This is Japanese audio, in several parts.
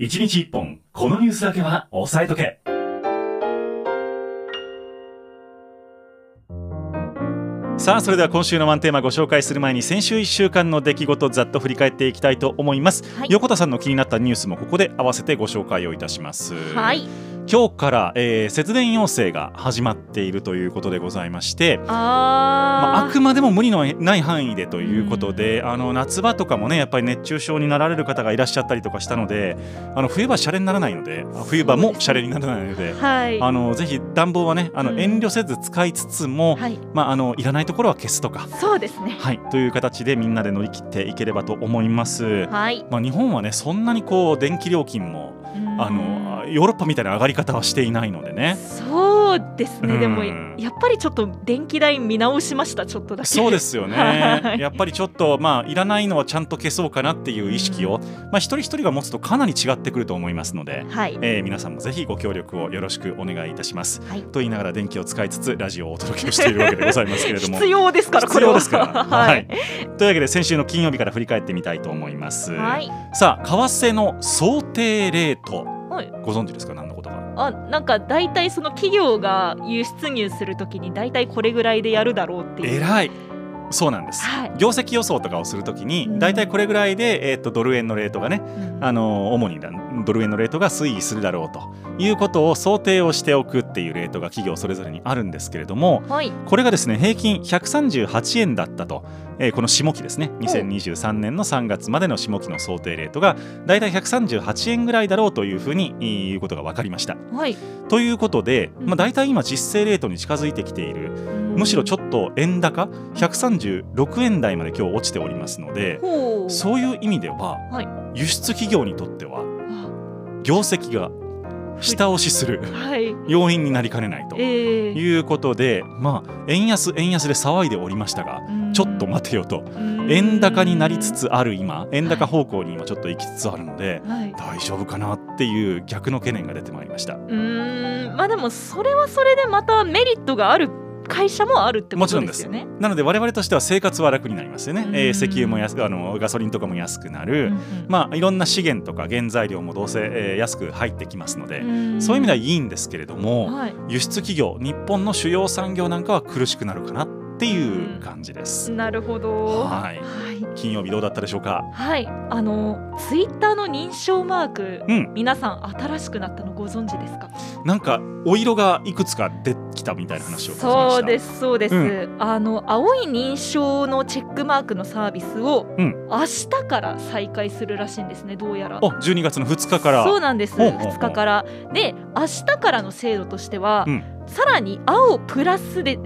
1日1本、このニュースだけは押さえとけ。さあそれでは今週のワンテーマご紹介する前に先週1週間の出来事ざっと振り返っていきたいと思います、はい、横田さんの気になったニュースもここで合わせてご紹介をいたします。はい今日から、えー、節電要請が始まっているということでございましてあ、まあ、あくまでも無理のない範囲でということで、うん、あの夏場とかもねやっぱり熱中症になられる方がいらっしゃったりとかしたのであの冬場シャレにならないので冬場もシャレにならないので、はい、あのぜひ暖房はねあの、遠慮せず使いつつも、はい。まあ、あのいらないところは消すとかそうですね、はい、という形でみんなで乗り切っていければと思います。はい。まあ、日本はねそんなにこう電気料金もあのヨーロッパみたいな上がり方はしていないのでね。そうですね、でもやっぱりちょっと電気代見直しましたちょっとだけ。そうですよね。やっぱりちょっとまあいらないのはちゃんと消そうかなっていう意識を、まあ一人一人が持つとかなり違ってくると思いますので、はい、えー、皆さんもぜひご協力をよろしくお願いいたします。はい、と言いながら電気を使いつつラジオをお届けをしているわけでございますけれども。必要ですから必要ですから。はい、というわけで先週の金曜日から振り返ってみたいと思います。はい、さあ為替の想定レート。はい、ご存知ですか？何のことかあなんか大体その企業が輸出入するときに大体これぐらいでやるだろうっていう。偉い。そうなんです、はい、業績予想とかをするときに大体これぐらいで、えーと、ドル円のレートがね、うん、あの主にドル円のレートが推移するだろうということを想定をしておくっていうレートが企業それぞれにあるんですけれども、はい、これがですね平均138円だったとえー、この下期ですね。2023年の3月までの下期の想定レートがだいたい138円ぐらいだろうというふうに言うことが分かりました。はい、ということで、まあ、大体今実勢レートに近づいてきている、むしろちょっと円高？136円台まで今日落ちておりますのでそういう意味では、はい、輸出企業にとっては業績が下押しする要因になりかねないということで、まあ円安円安で騒いでおりましたがちょっと待てよと。円高になりつつある今円高方向に今ちょっと行きつつあるので、大丈夫かなっていう逆の懸念が出てまいりました。うん。まあでもそれはそれでまたメリットがある会社もあるってことですよね。なので我々としては生活は楽になりますよね。うん、えー、石油も安あのガソリンとかも安くなる、うんうん、まあいろんな資源とか原材料もどうせ、えー、安く入ってきますので、うそういう意味ではいいんですけれども、はい、輸出企業日本の主要産業なんかは苦しくなるかなっていう感じです。なるほど。はい。金曜日どうだったでしょうか？はい。あのツイッターの認証マーク、うん、皆さん新しくなったのご存知ですか？なんかお色がいくつか出きたみたいな話をそうですそうです。うん、あの青い認証のチェックマークのサービスを、うん、明日から再開するらしいんですね。どうやら。あ、12月の2日から。そうなんです。2日から。で、明日からの制度としては、うん、さらに青プラスで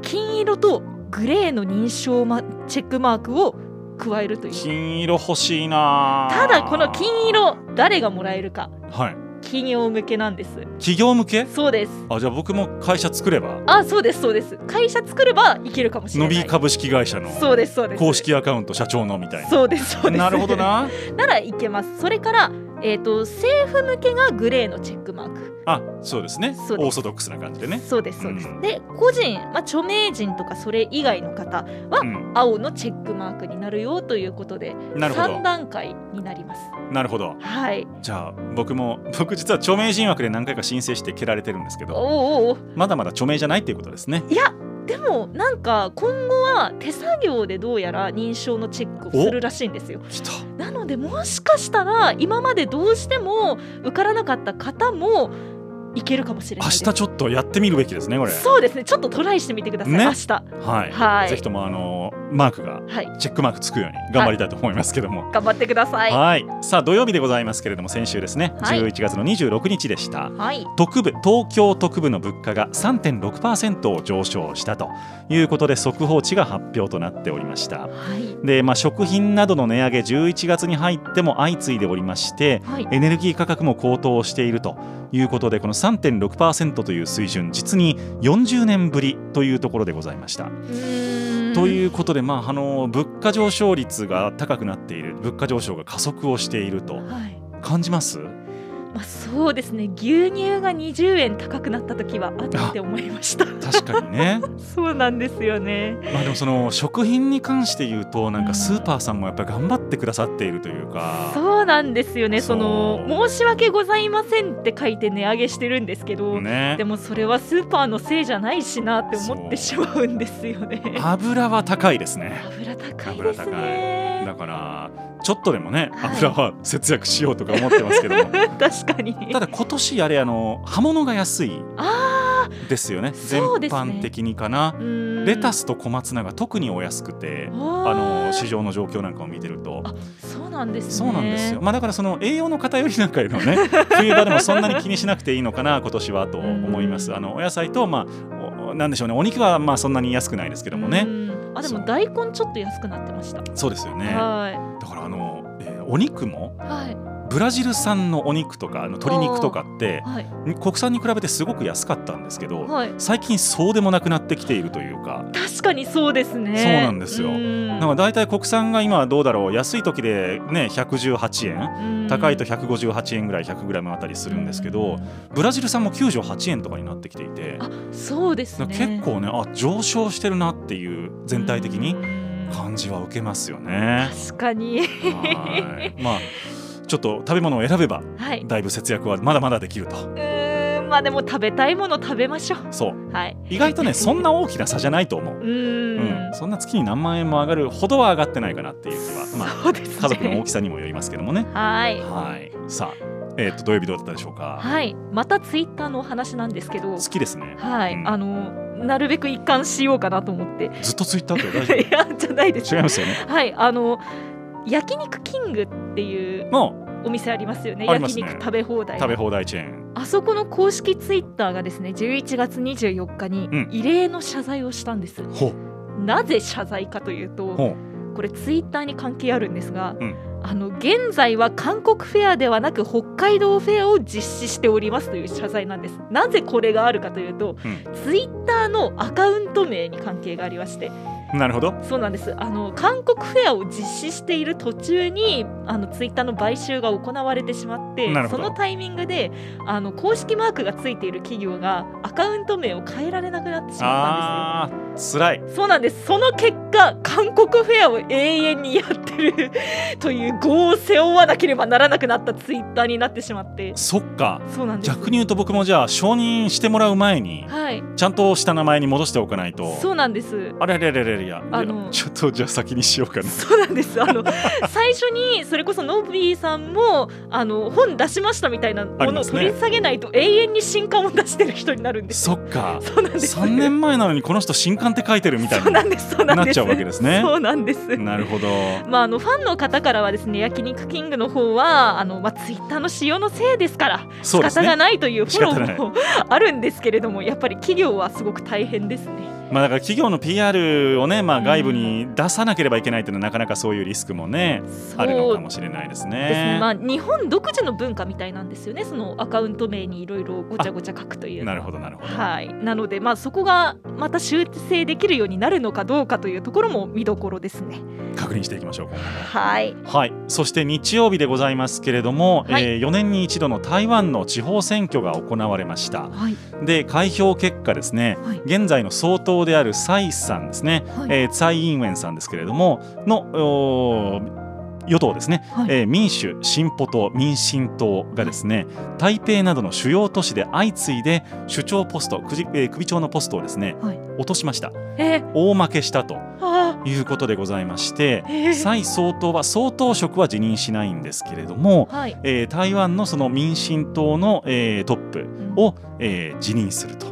金色とグレーの認証マチェックマークを加えるという。金色欲しいな。ただこの金色誰がもらえるか。はい。企業向けなんです。企業向け？そうです。あじゃあ僕も会社作れば？あそうですそうです。会社作ればいけるかもしれない。伸び株式会社の？そうですそうです。公式アカウント社長のみたいな。そうですそうです。なるほどな。ならいけます。それからえーと、政府向けがグレーのチェックマークあそうですね。オーソドックスな感じでね。そうですそうです、うん、で個人、まあ、著名人とかそれ以外の方は、青のチェックマークになるよということで、うん、3段階になります。なるほど。はい。じゃあ僕も 僕実は著名人枠で何回か申請して蹴られてるんですけどおおまだまだ著名じゃないっていうことですね。いやでもなんか今後は手作業でどうやら認証のチェックをするらしいんですよ。なのでもしかしたら今までどうしても受からなかった方もいけるかもしれない明日ちょっとやってみるべきですねこれ。そうですね。ちょっとトライしてみてください、ね、明日。はい、はい、ぜひともあのマークが、はい、チェックマークつくように頑張りたいと思いますけども、はい、頑張ってください。はい。さあ土曜日でございますけれども先週ですね、はい、11月の26日でした、はい、特部東京特部の物価が3.6%を上昇したということで速報値が発表となっておりました、はい、でまあ食品などの値上げ11月に入っても相次いでおりまして、はい、エネルギー価格も高騰しているということでこの3.6%という水準実に40年ぶりというところでございました。ということで、まあ、あの物価上昇率が高くなっている物価上昇が加速をしていると感じます、はいまあ、そうですね。牛乳が20円高くなった時はあって思いました。確かにね。そうなんですよね。まあでもその食品に関して言うとなんかスーパーさんもやっぱり頑張ってくださっているというか。そうなんですよね。その申し訳ございませんって書いて値上げしてるんですけど、ね、でもそれはスーパーのせいじゃないしなって思ってしまうんですよね。油は高いですね。油高いですね。だからちょっとでもね、油は節約しようとか思ってますけども。確かに。ただ今年あれあの葉物が安いですよね。全般的にかな、レタスと小松菜が特にお安くてあの市場の状況なんかを見てると。そうなんです、ね、そうなんですよ、まあ、だからその栄養の偏りなんかいうのね 冬場でもそんなに気にしなくていいのかな今年はと思います。あのお野菜とまあなんでしょうね。お肉はまあそんなに安くないですけどもねあでも大根ちょっと安くなってました。そうですよね。だからあの、えー、お肉も、はいブラジル産のお肉とかの鶏肉とかって、はい、国産に比べてすごく安かったんですけど、はい、最近そうでもなくなってきているというか。確かにそうですね。そうなんですよ。なんか大体国産が今どうだろう安い時でね118円。高いと158円ぐらい 100g あたりするんですけどブラジル産も98円とかになってきていて。あそうですね。結構ねあ上昇してるなっていう全体的に感じは受けますよね。確かに。まあ ちょっと食べ物を選べば、はい、だいぶ節約はまだまだできると。うんまあでも食べたいもの食べましょう。そう。はい。意外とねそんな大きな差じゃないと思う。うんうん。そんな月に何万円も上がるほどは上がってないかなっていう気は、まあ、ね、家族の大きさにもよりますけどもね。はい。はい。さあ。えー、と土曜日どうだったでしょうか？はい、またツイッターのお話なんですけど。好きですね。はい、うん、あのなるべく一貫しようかなと思って。ずっとツイッターって大丈夫？いやじゃないです。違いますよね。はい、あの焼肉キングっていう。のお店ありますよね、ね、焼肉食べ放題食べ放題チェーン。あそこの公式ツイッターがですね11月24日に異例の謝罪をしたんです、う。ん、なぜ謝罪かというとこれツイッターに関係あるんですが、うん、あの現在は韓国フェアではなく北海道フェアを実施しておりますという謝罪なんです。なぜこれがあるかというと、うん、ツイッターのアカウント名に関係がありましてなるほど。そうなんです。あの韓国フェアを実施している途中にあのツイッターの買収が行われてしまってそのタイミングであの公式マークがついている企業がアカウント名を変えられなくなってしまったんですよ。辛いそうなんです。その結果韓国フェアを永遠にやってるという業を背負わなければならなくなったツイッターになってしまって。そっか。そうなんです。逆に言うと僕もじゃあ承認してもらう前に、はい、ちゃんとした名前に戻しておかないと。そうなんです。あれれれれれや。あのちょっとじゃあ先にしようかな。そうなんです。あの 最初にそれこそノビーさんもあの本出しましたみたいなものを取り下げないと永遠に新刊を出してる人になるんですそっか。そうなんです。3年前なのにこの人新刊って書いてるみたいななっちゃうわけですね。そうなんです。なるほど。まああのファンの方からはですね焼肉キングの方はあのまあツイッターの使用のせいですから仕方がないというフォローもあるんですけれどもやっぱり企業はすごく大変ですねまあ、だから企業の PR をね、まあ、外部に出さなければいけないというのは、なかなかそういうリスクもね、あるのかもしれないですね。ですね。まあ、日本独自の文化みたいなんですよね、そのアカウント名にいろいろごちゃごちゃ書くという。なるほど、なるほど。はい、なので、まあ、そこがまた修正できるようになるのかどうかというところも見どころですね。確認していきましょう、はい、はい、そして日曜日でございますけれども、はい、えー、4年に一度の台湾の地方選挙が行われました。はい、で開票結果ですね、はい、現在の総統である蔡さんですね、はい、えー、蔡英文さんですけれどもの与党ですね、はい、えー、民主、進歩党、民進党がですね、台北などの主要都市で相次いで首長ポスト、首,、えー、首長のポストをですね、はい、落としました、えー、大負けしたということでございまして、えー、蔡総統は総統職は辞任しないんですけれども、はい、えー、台湾のその民進党の、えー、トップを、うん、えー、辞任すると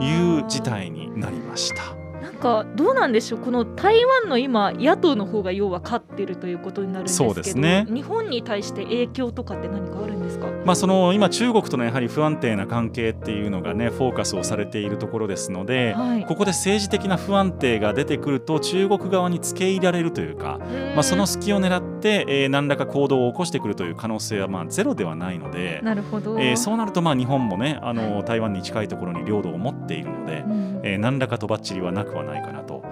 いう事態になりました。かどうなんでしょうこの台湾の今野党の方が要は勝ってるということになるんですけどそうですね。日本に対して影響とかって何かあるんですか、まあ、その今中国とのやはり不安定な関係っていうのがねフォーカスをされているところですので、はい、ここで政治的な不安定が出てくると中国側に付け入れられるというか、まあ、その隙を狙って、えー、何らか行動を起こしてくるという可能性はまあゼロではないのでなるほど、えー、そうなるとまあ日本もねあの、台湾に近いところに領土を持っているので、うん、えー、何らかとばっちりはなくはないかなと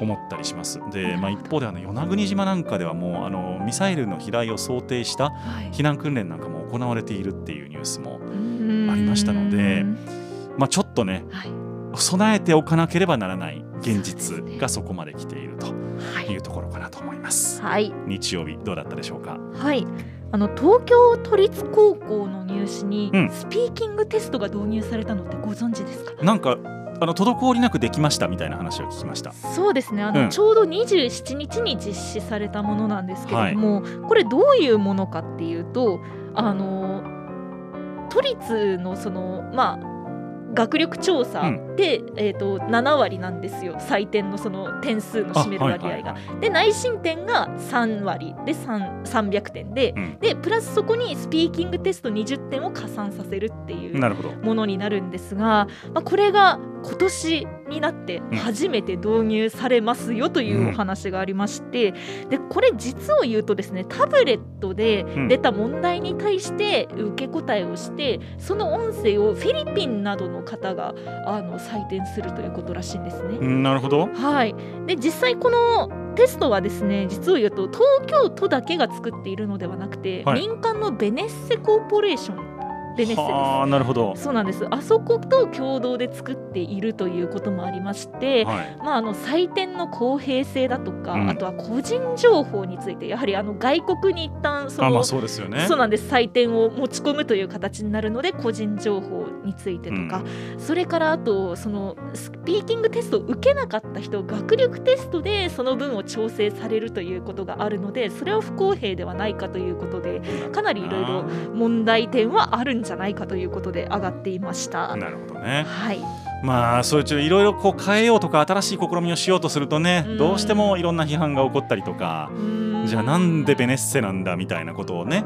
思ったりします。はい、で、まあ、一方であの与那国島なんかではもうあのミサイルの飛来を想定した避難訓練なんかも行われているっていうニュースもありましたので、まあ、ちょっとね、はい。備えておかなければならない現実がそこまで来ているとい。うところかなと思います。はい、日曜日どうだったでしょうか？はい。あの東京都立高校の入試にスピーキングテストが導入されたのってご存知ですか、うん、なんかあの滞りなくできましたみたいな話を聞きました。そうですね。あの、うん、ちょうど27日に実施されたものなんですけれども、はい、これどういうものかっていうとあの都立のそのまあ学力調査で、うん、えーと、7割なんですよ。採点のその点数の占める割合が。で内申点が3割。で300点で。うん、でプラスそこにスピーキングテスト20点を加算させるっていうものになるんですが、まあ、これが今年になって初めて導入されますよというお話がありまして、うん、でこれ実を言うとですねタブレットで出た問題に対して受け答えをしてその音声をフィリピンなどの方があの採点するということらしいんですね。なるほど、はい、で実際このテストはですね実を言うと東京都だけが作っているのではなくて、はい、民間のベネッセコーポレーションベネッセです。あなるほど。そうなんです。あそこと共同で作っているということもありまして、はい、まあ、あの採点の公平性だとか、うん、あとは個人情報についてやはりあの外国に一旦そのまあそうですよね。そうなんです。採点を持ち込むという形になるので個人情報についてとか、うん、それからあとそのスピーキングテストを受けなかった人学力テストでその分を調整されるということがあるのでそれは不公平ではないかということでかなりいろいろ問題点はあるんじゃないかということで上がっていました。なるほどね、はいまあそういういろいろこう変えようとか新しい試みをしようとするとね、どうしてもいろんな批判が起こったりとか、じゃあなんでベネッセなんだみたいなことをね、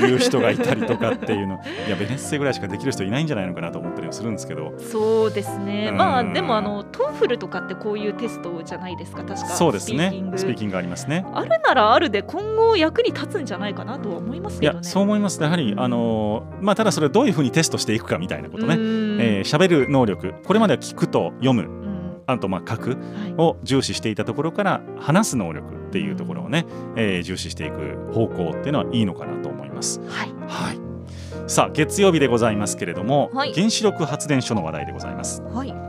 言う人がいたりとかっていうの。いやベネッセぐらいしかできる人いないんじゃないのかなと思ったりもするんですけど。そうですね、まあでもあの TOEFL とかってこういうテストじゃないですか確か。そうですね。スピーキング。ありますね。あるならあるで今後役に立つんじゃないかなとは思いますけどね。いやそう思います。やはりあのまあただそれどういうふうにテストしていくかみたいなことね。喋、えー、る能力これまでは聞くと読む、あとまあ書くを重視していたところから話す能力っていうところをね、えー、重視していく方向っていうのはいいのかなと思います。はい、はい。さあ月曜日でございますけれども、はい、原子力発電所の話題でございます。はい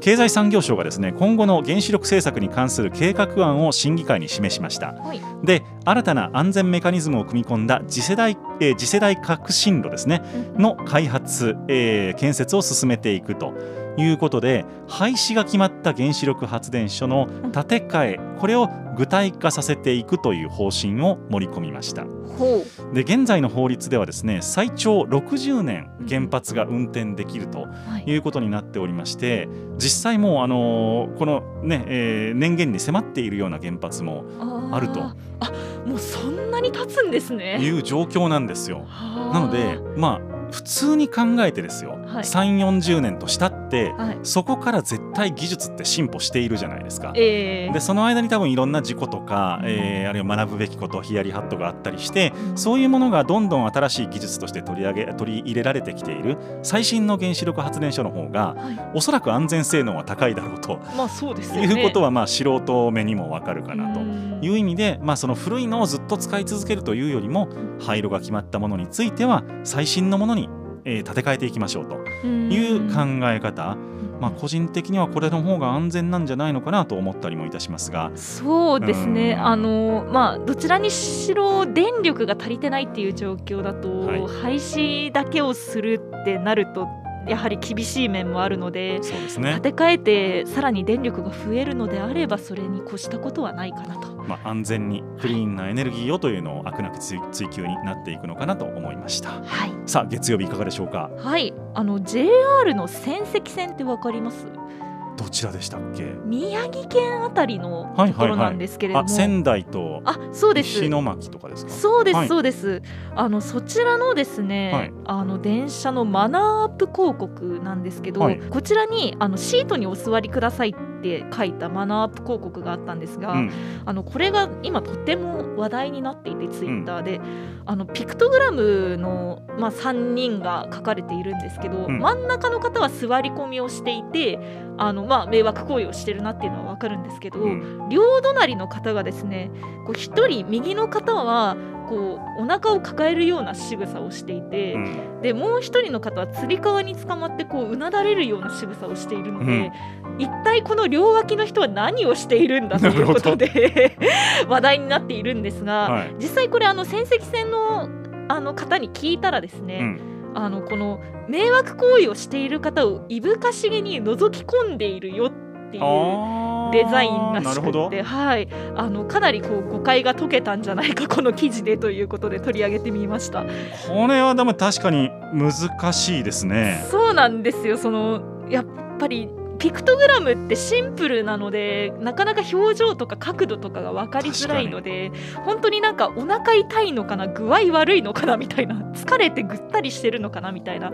経済産業省がですね今後の原子力政策に関する計画案を審議会に示しました、はい、で新たな安全メカニズムを組み込んだ次世代、えー、次世代革新炉ですね、の開発、えー、建設を進めていくということで廃止が決まった原子力発電所の建て替えこれを具体化させていくという方針を盛り込みました。で現在の法律ではですね最長60年原発が運転できるとい。うことになっておりまして、実際もうあのこのね、えー、年限に迫っているような原発もあると。あもうそんなに経つんですね。いう状況なんですよ。なのでまあ普通に考えてですよ、はい、3 4 0年としたって、はい、そこから絶対技術って進歩しているじゃないですか。えー、でその間に多分いろんな事故とか、えー、あるいは学ぶべきことヒヤリハットがあったりして、うん、そういうものがどんどん新しい技術として取り上げ取り入れられてきている最新の原子力発電所の方が、はい、おそらく安全性能は高いだろうと、まあそうですね、いうことはまあ素人目にもわかるかなと。いう意味で、まあ、その古いのをずっと使い続けるというよりも廃炉が決まったものについては最新のものにえー、建て替えていきましょうという考え方。まあ、個人的にはこれの方が安全なんじゃないのかなと思ったりもいたしますが。そうですね、あのまあ、どちらにしろ電力が足りてないっていう状況だと、はい、廃止だけをするってなるとやはり厳しい面もあるのでそうです、ね、建て替えてさらに電力が増えるのであればそれに越したことはないかなと。まあ、安全にクリーンなエネルギーをというのをあくなく追求になっていくのかなと思いました。はい、さあ月曜日いかがでしょうか？はいあの JR の仙石線ってわかります？どちらでしたっけ？宮城県あたりのところなんですけれども、はいはいはい、仙台とあそうです。石巻とかですか？そうです、はい、そうです。あのそちらのですね、はい、あの電車のマナーアップ広告なんですけど、こちらにあのシートにお座りくださいって書いたマナーアップ広告があったんですが、うん、あのこれが今とても話題になっていてツイッターで、うん、あのピクトグラムの、まあ、3人が書かれているんですけど、うん、真ん中の方は座り込みをしていてあの、まあ、迷惑行為をしてるなっていうのは分かるんですけど、両隣の方がですねこう1人右の方はこうお腹を抱えるような仕草をしていて、うん、でもう一人の方はつり革に捕まってこううなだれるような仕草をしているので、うん、一体この両脇の人は何をしているんだということで 話題になっているんですが、はい、実際これあの戦績戦のあの方に聞いたらですね、うんあのこの迷惑行為をしている方をいぶかしげに覗き込んでいるよっていうデザインらしくて、はい、あのかなりこう誤解が解けたんじゃないかこの記事でということで取り上げてみました。これはでも確かに難しいですね。そうなんですよ。そのやっぱりピクトグラムってシンプルなのでなかなか表情とか角度とかが分かりづらいので本当になんかお腹痛いのかな具合悪いのかなみたいな 疲れてぐったりしてるのかなみたいな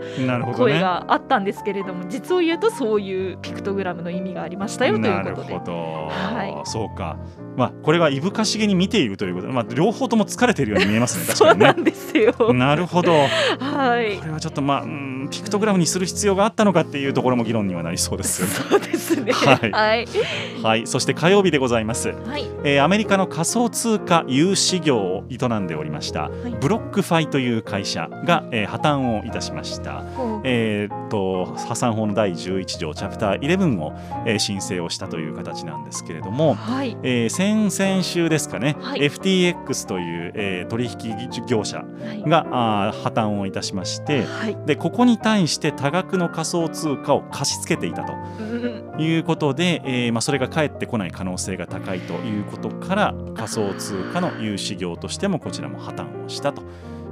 声があったんですけれども、ね、実を言うとそういうピクトグラムの意味がありましたよということで。はい、そうか。まあ、これはいぶかしげに見ているということ。で、まあ、両方とも疲れているように見えますね、確かにね。そうなんですよ。なるほど、はい、これはちょっと、まあ、うんピクトグラムにする必要があったのかっていうところも議論にはなりそうですよね。そうですね。はい、はい、はい、そして火曜日でございます、はい。えー、アメリカの仮想通貨融資業を営んでおりました、はい、 BlockFi という会社が、えー、破綻をいたしました、えー、っと破産法の第11条チャプター11を、えー、申請をしたという形なんですけれども、はい。えー、先々週ですかね、はい、FTX という、えー、取引業者が、はい、あ破綻をいたしまして、はい、でここに対して多額の仮想通貨を貸し付けていたということで、えーまあ、それが返ってこない可能性が高いということから仮想通貨の融資業としてもこちらも破綻をしたと。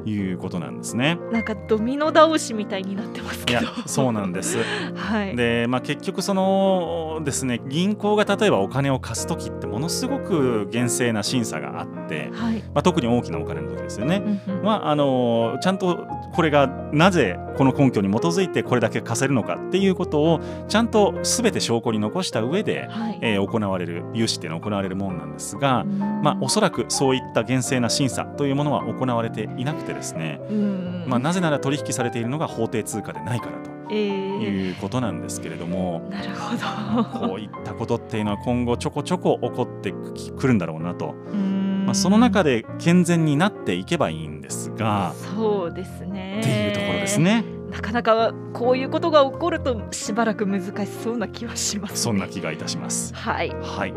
いうことなんですね。なんかドミノ倒しみたいになってますけど。そうなんです。はい。で、まあ結局そのですね、銀行が例えばお金を貸す時ってものすごく厳正な審査があって、はい、まあ特に大きなお金の時ですよね。うんうん、まああのちゃんとこれがなぜこの根拠に基づいてこれだけ貸せるのかっていうことをちゃんとすべて証拠に残した上で、はい、えー、行われる融資っていうのは行われるものなんですが、まあおそらくそういった厳正な審査というものは行われていなくててですね、まあ、なぜなら取引されているのが法定通貨でないからと。えー、いうことなんですけれども。なるほど。こういったことっていうのは今後ちょこちょこ起こってくるんだろうなと。まあ、その中で健全になっていけばいいんですが。そうですね。っていうところですね。なかなかこういうことが起こるとしばらく難しそうな気はします、ね、そんな気がいたします。はい、はい、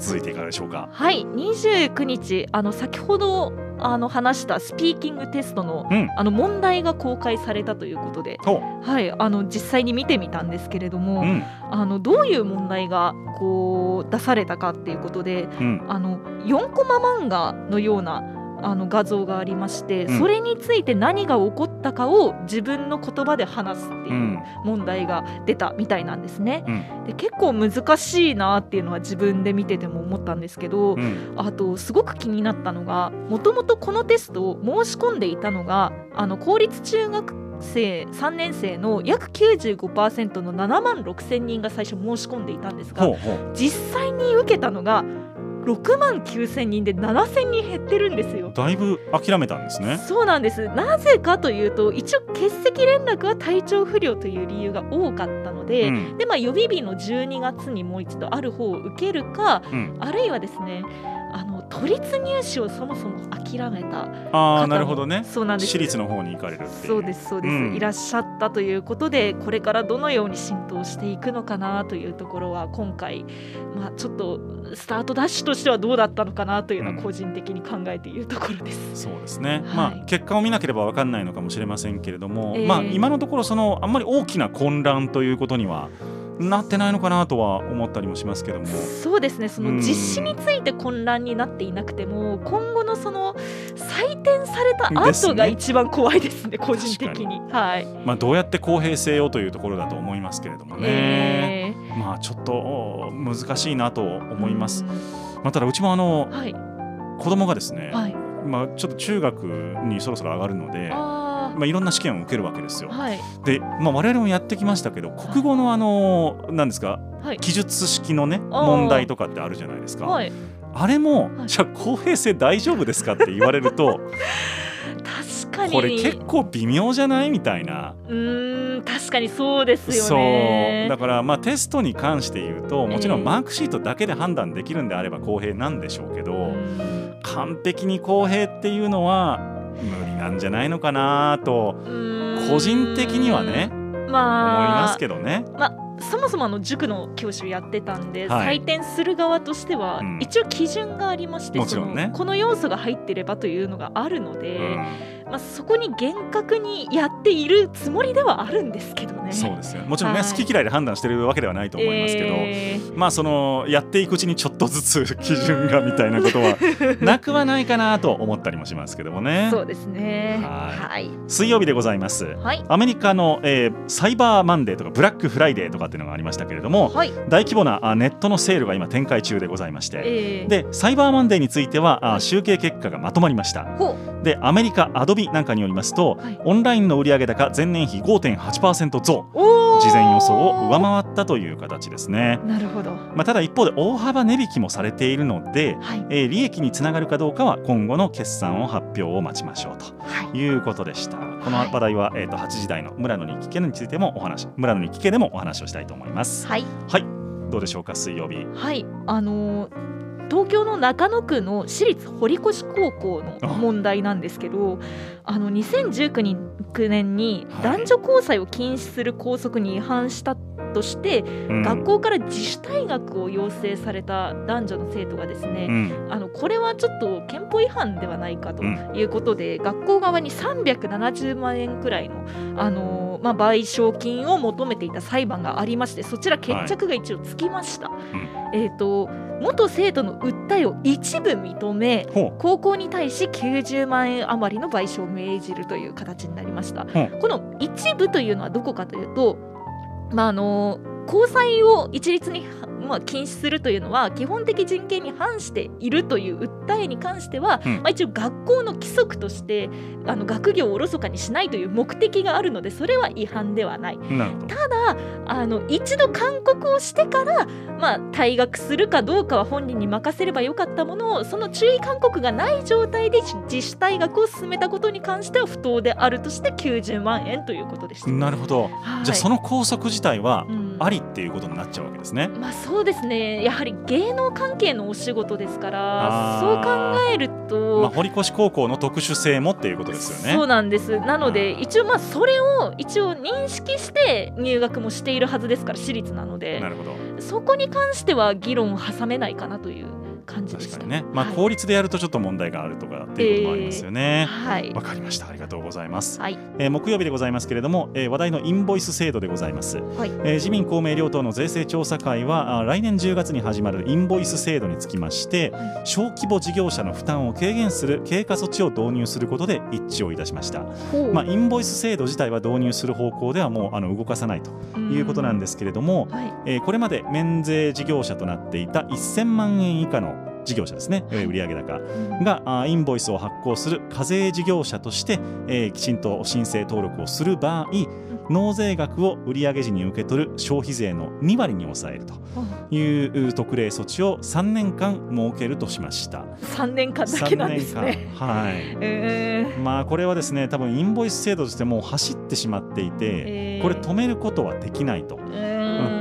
続いていかがでしょうか？はい、29日あの先ほどあの話したスピーキングテストのうん、あの問題が公開されたということで、はい、あの実際に見てみたんですけれども、うん、あのどういう問題がこう出されたかっていうことで、うん、あの4コマ漫画のようなあの画像がありまして、うん、それについて何が起こったかを自分の言葉で話すっていう問題が出たみたいなんですね。うん、で結構難しいなっていうのは自分で見てても思ったんですけど、うん、あとすごく気になったのがもともとこのテストを申し込んでいたのがあの公立中学生3年生の約95%の7万6千人が最初申し込んでいたんですが実際に受けたのが6万9千人で7千人減ってるんですよ。だいぶ諦めたんですね。そうなんです。なぜかというと一応欠席連絡は体調不良という理由が多かったので、うん、でまあ予備日の12月にもう一度ある方を受けるか、うん、あるいはですねあの都立入試をそもそも諦めたあなるほどね。そうなんです。私立の方に行かれるそうですそうです、うん、いらっしゃったということでこれからどのように浸透していくのかなというところは今回、まあ、ちょっとスタートダッシュとしてはどうだったのかなというのは個人的に考えているところです。うん、そうですね、はい、まあ、結果を見なければ分かんないのかもしれませんけれども、えー、まあ、今のところそのあんまり大きな混乱ということにはなってないのかなとは思ったりもしますけども。そうですねその実施について混乱になっていなくても、今後のその採点された後が一番怖いですね、ね、個人的に。はい。まあ、どうやって公平性をというところだと思いますけれどもね、えー、まあちょっと難しいなと思います。まあ、ただうちもあの、はい、子供がですね、はい、まあ、ちょっと中学にそろそろ上がるので。まあ、いろんな試験を受けるわけですよ。はい、で、まあ、我々もやってきましたけど国語のあの何ですか、はい、記述式のね問題とかってあるじゃないですか。はい、あれも、じゃあ公平性大丈夫ですかって言われると 確かにこれ結構微妙じゃないみたいな。うん確かにそうですよね。そうだからまあテストに関して言うともちろんマークシートだけで判断できるんであれば公平なんでしょうけど。完璧に公平っていうのは無理なんじゃないのかなと個人的にはね、まあ、思いますけどね。まあそもそもの塾の教師をやってたんで、はい、採点する側としては、一応基準がありまして、もちろんね、この要素が入ってればというのがあるので、うん、まあ、そこに厳格にやっているつもりではあるんですけどね。そうですよ。もちろんね、はい、好き嫌いで判断してるわけではないと思いますけど、えー、まあそのやっていくうちにちょっとずつ基準がみたいなことはなくはないかなと思ったりもしますけどもね。そうですね。はい、水曜日でございます、はい、アメリカの、えー、サイバーマンデーとかブラックフライデーとかっていうのがありましたけれども、はい、大規模なネットのセールが今展開中でございまして、えー、でサイバーマンデーについては、あ集計結果がまとまりました。でアメリカアドビなんかによりますと、はい、オンラインの売上高前年比5.8%増事前予想を上回ったという形ですね。なるほど、まあ、ただ一方で大幅値引きもされているので、はい、えー、利益につながるかどうかは今後の決算を発表を待ちましょうということでした。はい、この話題は、えー、と8時台の村野に聞けについてもお話村野に聞けでもお話をしたいと思います。はい、はい、どうでしょうか水曜日。はいあのー東京の中野区の私立堀越高校の問題なんですけどあの2019年に男女交際を禁止する校則に違反したとして、うん、学校から自主退学を要請された男女の生徒がですね、うん、あのこれはちょっと憲法違反ではないかということで、うん、学校側に370万円くらいの、あのまあ、賠償金を求めていた裁判がありましてそちら決着が一応つきました。はい、えーと元生徒の訴えを一部認め高校に対し90万円余りの賠償を命じるという形になりました。この一部というのはどこかというと、まあ、あの交際を一律にまあ、禁止するというのは基本的人権に反しているという訴えに関しては、うん、まあ、一応学校の規則としてあの学業をおろそかにしないという目的があるのでそれは違反ではない。ただあの一度勧告をしてから、まあ、退学するかどうかは本人に任せればよかったものをその注意勧告がない状態で自主退学を進めたことに関しては不当であるとして90万円ということでした。なるほど、はい、じゃあその拘束自体はありっていうことになっちゃうわけですね。うん、まあ、そうですね。やはり芸能関係のお仕事ですからそう考えると、まあ、堀越高校の特殊性もっていうことですよね。そうなんです。なので一応まあそれを一応認識して入学もしているはずですから私立なので。なるほど。そこに関しては議論を挟めないかなという感じでした。確かにね、まあ、効率でやるとちょっと問題があるとかっていうこともありますよね。はい、わかりました。ありがとうございます、はい。えー、木曜日でございますけれども、えー、話題のインボイス制度でございます、はい。えー、自民公明両党の税制調査会は来年10月に始まるインボイス制度につきまして、はい、小規模事業者の負担を軽減する経過措置を導入することで一致をいたしました、まあ、インボイス制度自体は導入する方向ではもうあの動かさないということなんですけれども、はい、えー、これまで免税事業者となっていた1000万円以下の事業者ですね、えー、売上高。が、インボイスを発行する課税事業者として、えー、きちんと申請登録をする場合納税額を売上時に受け取る消費税の2割に抑えるという特例措置を3年間設けるとしました。3年間だけなんですね。はい、えー、まあこれはですね多分インボイス制度としてもう走ってしまっていて、えー、これ止めることはできないと。えー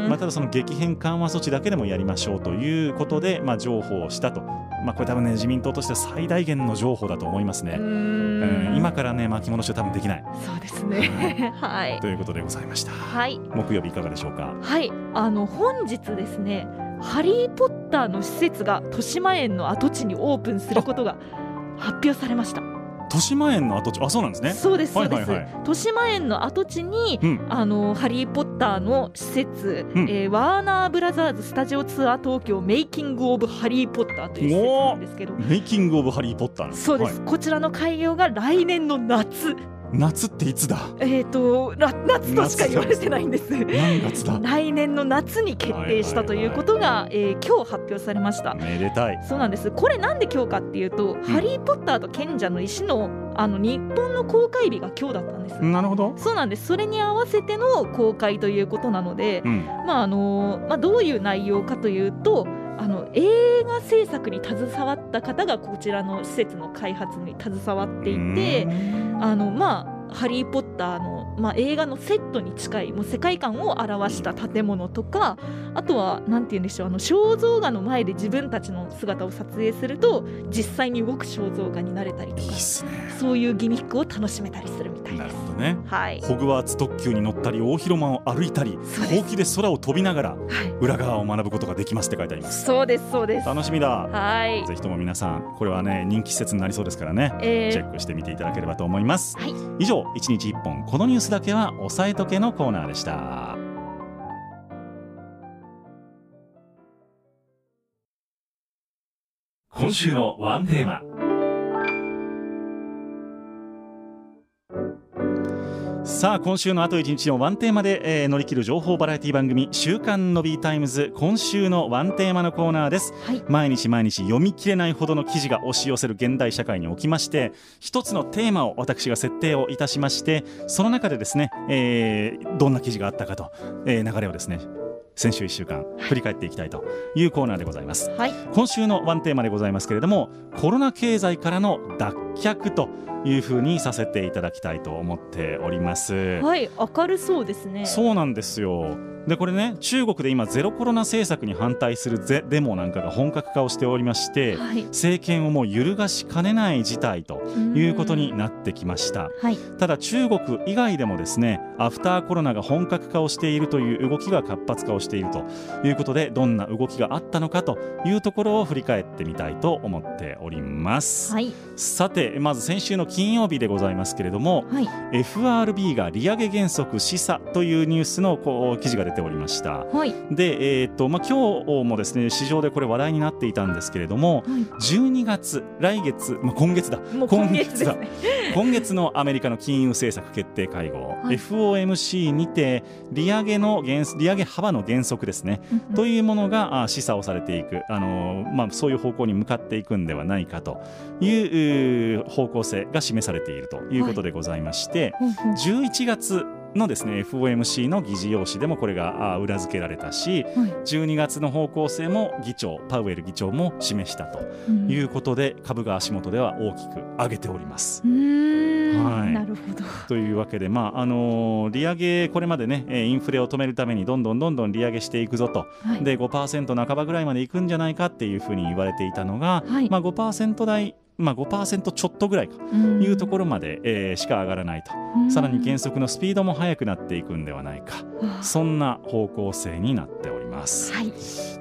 まあ、ただその激変緩和措置だけでもやりましょうということで、まあ、譲歩をしたと、まあ、これ多分ね自民党としては最大限の譲歩だと思いますね。うん今からね巻き戻しは多分できない。そうですね、はい、ということでございました。はい、木曜日いかがでしょうか？はいあの本日ですねハリー・ポッターの施設が豊島園の跡地にオープンすることが発表されました。豊島園の跡地。あそうなんですね。そうですそうです、豊島園の跡地に、うん、あのハリー・ポッターの施設、うん、えー、ワーナーブラザーズスタジオツアー東京メイキング・オブ・ハリー・ポッターという施設なんですけど。メイキング・オブ・ハリー・ポッターそうです、はい、こちらの開業が来年の夏夏っていつだ？えっ、ー、と夏としか言われてないんです。何月だ？来年の夏に決定したということが、えー、今日発表されました。めでたい。そうなんです。これなんで今日かっていうと、うん、ハリー・ポッターと賢者の石のあの日本の公開日が今日だったんです。なるほど。そうなんです。それに合わせての公開ということなので、うん、まああのまあどういう内容かというとあの映画制作に携わった方がこちらの施設の開発に携わっていてあのまあハリー・ポッターの、まあ、映画のセットに近いもう世界観を表した建物とかあとは何て言うんでしょうあの肖像画の前で自分たちの姿を撮影すると実際に動く肖像画になれたりとか、ね、そういうギミックを楽しめたりするみたいです。なるほどね、はい、ホグワーツ特急に乗ったり大広間を歩いたりほうきで空を飛びながら、裏側を学ぶことができますって書いてあります。そうですそうです。楽しみだ。はい。ぜひとも皆さんこれはね人気施設になりそうですからね、えー、チェックしてみていただければと思います、はい、以上今日１本このニュースだけは押さえとけのコーナーでした。今週のワンテーマ。さあ今週のあと1日のワンテーマで、えー、乗り切る情報バラエティ番組「週刊 Nobbyタイムズ」今週のワンテーマのコーナーです、はい、毎日毎日読み切れないほどの記事が押し寄せる現代社会におきまして一つのテーマを私が設定をいたしましてその中でですね、えー、どんな記事があったかと、えー、流れをですね先週1週間振り返っていきたいというコーナーでございます、はい、今週のワンテーマでございますけれどもコロナ経済からの脱却というふうにさせていただきたいと思っております。はい明るそうですね。そうなんですよ。でこれね中国で今ゼロコロナ政策に反対するデモなんかが本格化をしておりまして、はい、政権をもう揺るがしかねない事態ということになってきました、はい、ただ中国以外でもですねアフターコロナが本格化をしているという動きが活発化をしているということでどんな動きがあったのかというところを振り返ってみたいと思っております、はい、さてまず先週の金曜日でございますけれども、はい、FRB が利上げ原則示唆というニュースのこう記事が出ておりました、はい、で、えーとまあ、今日もですね市場でこれ話題になっていたんですけれども、はい、12月来月、まあ、今月だ。今月だ。今月のアメリカの金融政策決定会合、はい、FOMC にて利上げの原利上げ幅の原則ですね、うんうん、というものが示唆をされていく。あの、まあ、そういう方向に向かっていくんではないかという方向性が示されているということでございまして、はい、11月のですね FOMC の議事要旨でもこれが裏付けられたし、はい、12月の方向性も議長パウエル議長も示したということで、うん、株が足元では大きく上げております。はい、なるほど。というわけで、まああのー、利上げこれまでねインフレを止めるためにどんどんどんどん利上げしていくぞと、はい、で5%半ばぐらいまでいくんじゃないかっていうふうに言われていたのが、はい、まあ、5%台まあ、5%ちょっとぐらいというところまで、えー、しか上がらないと、さらに減速のスピードも速くなっていくんではないか、そんな方向性になっております。はい、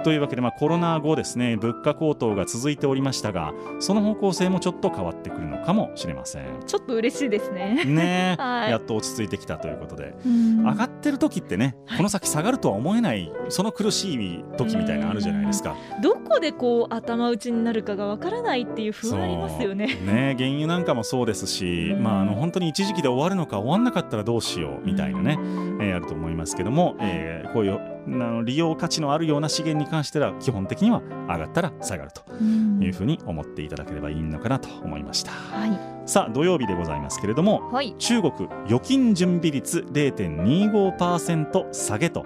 というわけで、まあ、コロナ後ですね物価高騰が続いておりましたがその方向性もちょっと変わってくるのかもしれません。ちょっと嬉しいですね。ね、はい、やっと落ち着いてきたということで。上がってる時ってねこの先下がるとは思えないその苦しい時みたいなのあるじゃないですか。どこでこう頭打ちになるかがわからないっていう不安ありますよね。ね原油なんかもそうですし、まあ、あの本当に一時期で終わるのか終わんなかったらどうしようみたいなね、えー、あると思いますけども、えー、こういうあの利用価値のあるような資源に関しては基本的には上がったら下がるというふうに思っていただければいいのかなと思いました。はい、さあ土曜日でございますけれども、はい、中国預金準備率0.25%下げと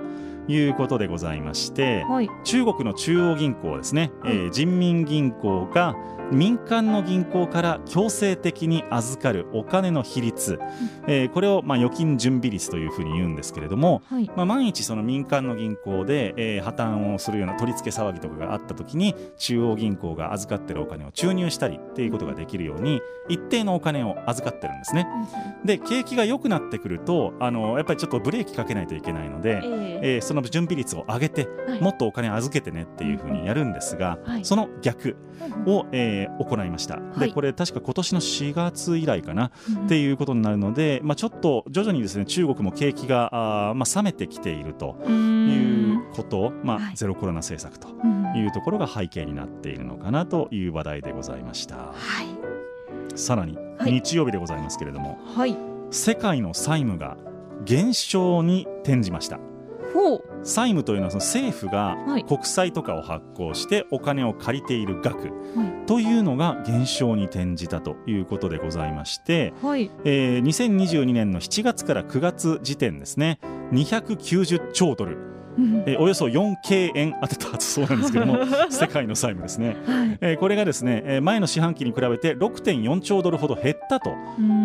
いうことでございまして、はい、中国の中央銀行ですね、えー、人民銀行が民間の銀行から強制的に預かるお金の比率、えー、これをまあ預金準備率というふうに言うんですけれども、はい、まあ、万一その民間の銀行で、えー、破綻をするような取り付け騒ぎとかがあった時に中央銀行が預かってるお金を注入したりっていうことができるように一定のお金を預かってるんですね。で景気が良くなってくるとあのやっぱりちょっとブレーキかけないといけないので、えー、えー、その準備率を上げて、はい、もっとお金預けてねっていうふうにやるんですが、はい、その逆を、えーえー、行いました、はい、でこれ確か今年の4月以来かな、うん、っていうことになるので、まあ、ちょっと徐々にですね中国も景気があ、まあ、冷めてきているということまあ、ゼロコロナ政策というところが背景になっているのかなという話題でございました、はい、さらに日曜日でございますけれども、はい、世界の債務が減少に転じました。債務というのはその政府が国債とかを発行してお金を借りている額というのが減少に転じたということでございまして、はい、えー、2022年の7月から9月時点ですね。290兆ドルえー、およそ4京円当てたそうなんですけども 世界の債務ですね、はい、えー、これがですね、えー、前の四半期に比べて6.4兆ドルほど減ったと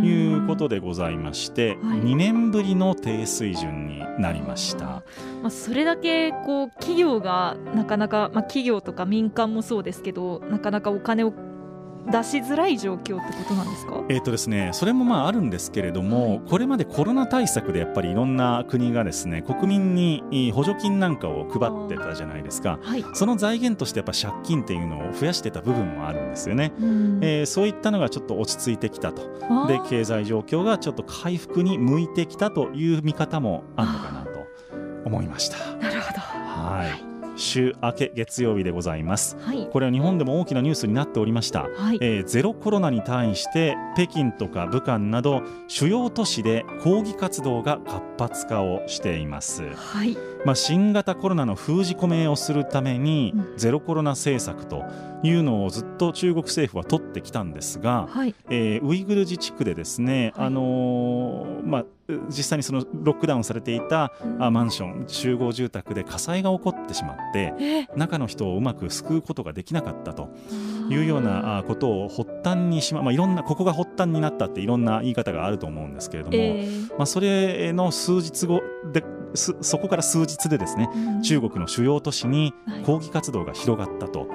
いうことでございまして、はい、2年ぶりの低水準になりました。まあ、それだけこう企業がなかなか、まあ、企業とか民間もそうですけどなかなかお金を出しづらい状況ってことなんですか？えっ、とですねそれもまああるんですけれども、はい、これまでコロナ対策でやっぱりいろんな国がですね国民に補助金なんかを配ってたじゃないですか、はい、その財源としてやっぱ借金っていうのを増やしてた部分もあるんですよね、えー、そういったのがちょっと落ち着いてきたと。で経済状況がちょっと回復に向いてきたという見方もあるのかなと思いました。なるほど。はい週明け月曜日でございます、はい、これは日本でも大きなニュースになっておりました、はい、えー、ゼロコロナに対して北京とか武漢など主要都市で抗議活動が活発化をしています、はい、まあ、新型コロナの封じ込めをするために、ゼロコロナ政策というのをずっと中国政府は取ってきたんですが、はい、えー、ウイグル自治区でですね、あのー、まあ実際にそのロックダウンされていたマンション集合住宅で火災が起こってしまって中の人をうまく救うことができなかったというようなことを発端にしま、まあ、いろんなここが発端になったっていろんな言い方があると思うんですけれども、まあ、それの数日後でそこから数日でですね、中国の主要都市に抗議活動が広がったと。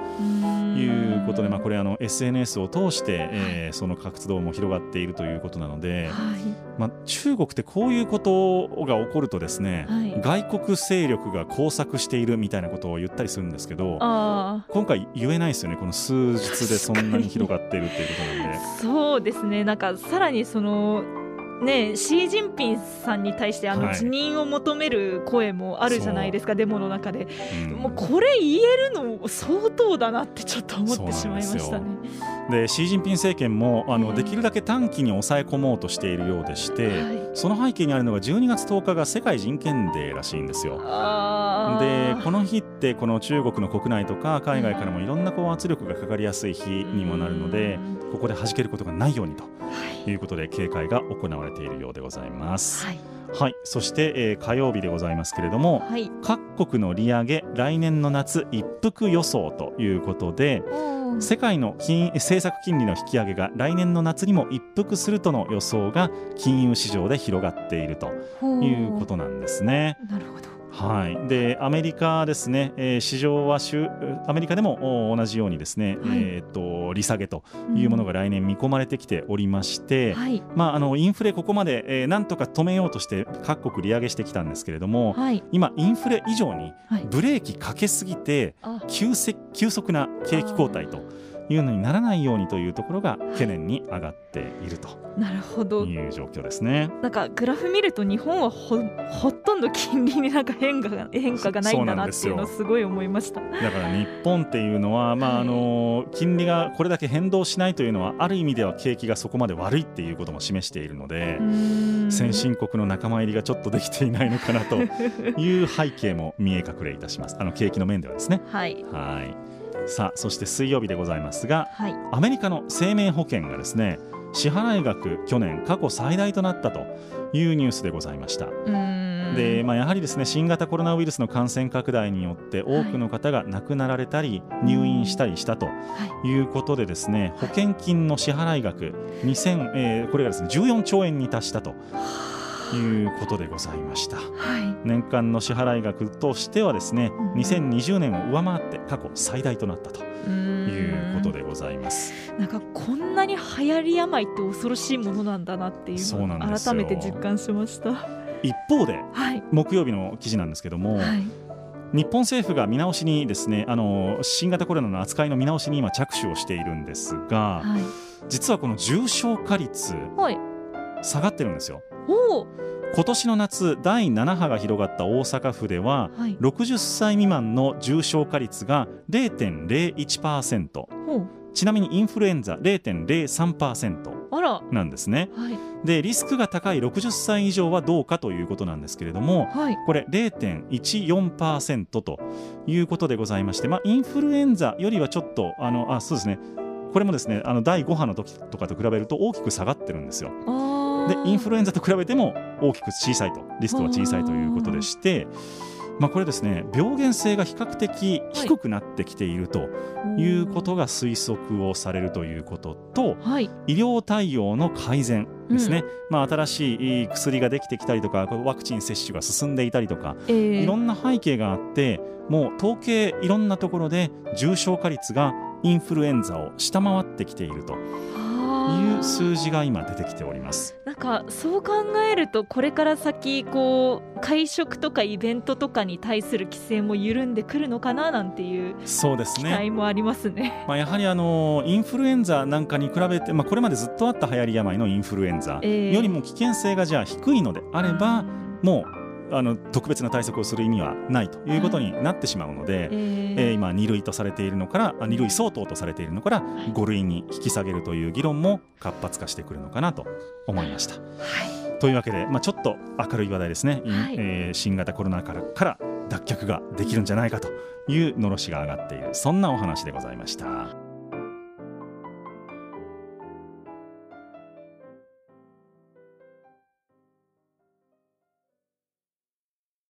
いうことで、まあ、これあの SNS を通して、はえー、その活動も広がっているということなので、はい、まあ、中国ってこういうことが起こるとですね、はい、外国勢力が工作しているみたいなことを言ったりするんですけど今回言えないですよねこの数日でそんなに広がっているっていうことなんで。そうですね。なんかさらにそのね、シー・ジンピンさんに対してあの辞任を求める声もあるじゃないですか、はい、デモの中で、うん、もうこれ言えるの相当だなってちょっと思ってしまいましたね。でシー・ジンピン政権もあの、できるだけ短期に抑え込もうとしているようでして、はい、その背景にあるのが12月10日が世界人権デーらしいんですよ。でこの日ってこの中国の国内とか海外からもいろんなこう圧力がかかりやすい日にもなるのでここで弾けることがないようにとい。うことで警戒が行われているようでございます。はい。はい、そして、えー、火曜日でございますけれども、はい、各国の利上げ来年の夏一服予想ということで世界の金政策金利の引き上げが来年の夏にも一服するとの予想が金融市場で広がっているということなんですね。なるほどはい、でアメリカですね、えー、市場はアメリカでも同じようにですね、はい、えーと、利下げというものが来年見込まれてきておりまして、うんまあ、あのインフレここまで、えー、なんとか止めようとして各国利上げしてきたんですけれども、はい、今インフレ以上にブレーキかけすぎて急急速な景気後退と。いうのにならないようにというところが懸念に上がっているとなるほどいう状況ですね。なんかグラフ見ると日本はほほとんど金利になんか変化が変化がないんだなっていうのをすごい思いました。だから日本っていうのはまああの金利がこれだけ変動しないというのはある意味では景気がそこまで悪いっていうことも示しているので先進国の仲間入りがちょっとできていないのかなという背景も見え隠れいたします。あの景気の面ではですね。はい。はい。さあそして水曜日でございますが、はい、アメリカの生命保険がですね支払い額去年過去最大となったというニュースでございました。でまあ、やはりですね新型コロナウイルスの感染拡大によって多くの方が亡くなられたり、はい、入院したりしたとい。うことでですね、保険金の支払い額2000、えー、これがですね14兆円に達したと。いうことでございました、はい、年間の支払い額としてはですね、うん、2020年を上回って過去最大となったということでございます。なんかこんなに流行り病って恐ろしいものなんだなっていうのを改めて実感しました。一方で、はい、木曜日の記事なんですけども、はい。日本政府が見直しにですねあの新型コロナの扱いの見直しに今着手をしているんですが、はい、実はこの重症化率、はい、下がってるんですよ。今年の夏第7波が広がった大阪府では、はい、60歳未満の重症化率が0.01%ちなみにインフルエンザ0.03%なんですね。はい、でリスクが高い60歳以上はどうかということなんですけれども、はい、これ0.14%ということでございまして、まあ、インフルエンザよりはちょっとあのあそうですね。これもですねあの第5波の時とかと比べると大きく下がってるんですよ。でインフルエンザと比べても大きく小さいとリスクは小さいということでしてまあ、これですね病原性が比較的低くなってきているということが推測をされるということと、はい、医療対応の改善ですね、うん、まあ、新しい薬ができてきたりとかワクチン接種が進んでいたりとか、えー、いろんな背景があってもう統計いろんなところで重症化率がインフルエンザを下回ってきていると。いう数字が今出てきております。なんかそう考えるとこれから先こう会食とかイベントとかに対する規制も緩んでくるのかななんていうそうですね。期待もありますね。まあやはりあのインフルエンザなんかに比べて、まあ、これまでずっとあった流行り病のインフルエンザよりも危険性がじゃあ低いのであれば、もうあの特別な対策をする意味はないということになってしまうので、えー、えー、今2類とされているのから2類相当とされているのから5類に引き下げるという議論も活発化してくるのかなと思いました。はい、というわけで、まあ、ちょっと明るい話題ですね、はい、えー、新型コロナからから脱却ができるんじゃないかというのろしが上がっているそんなお話でございました。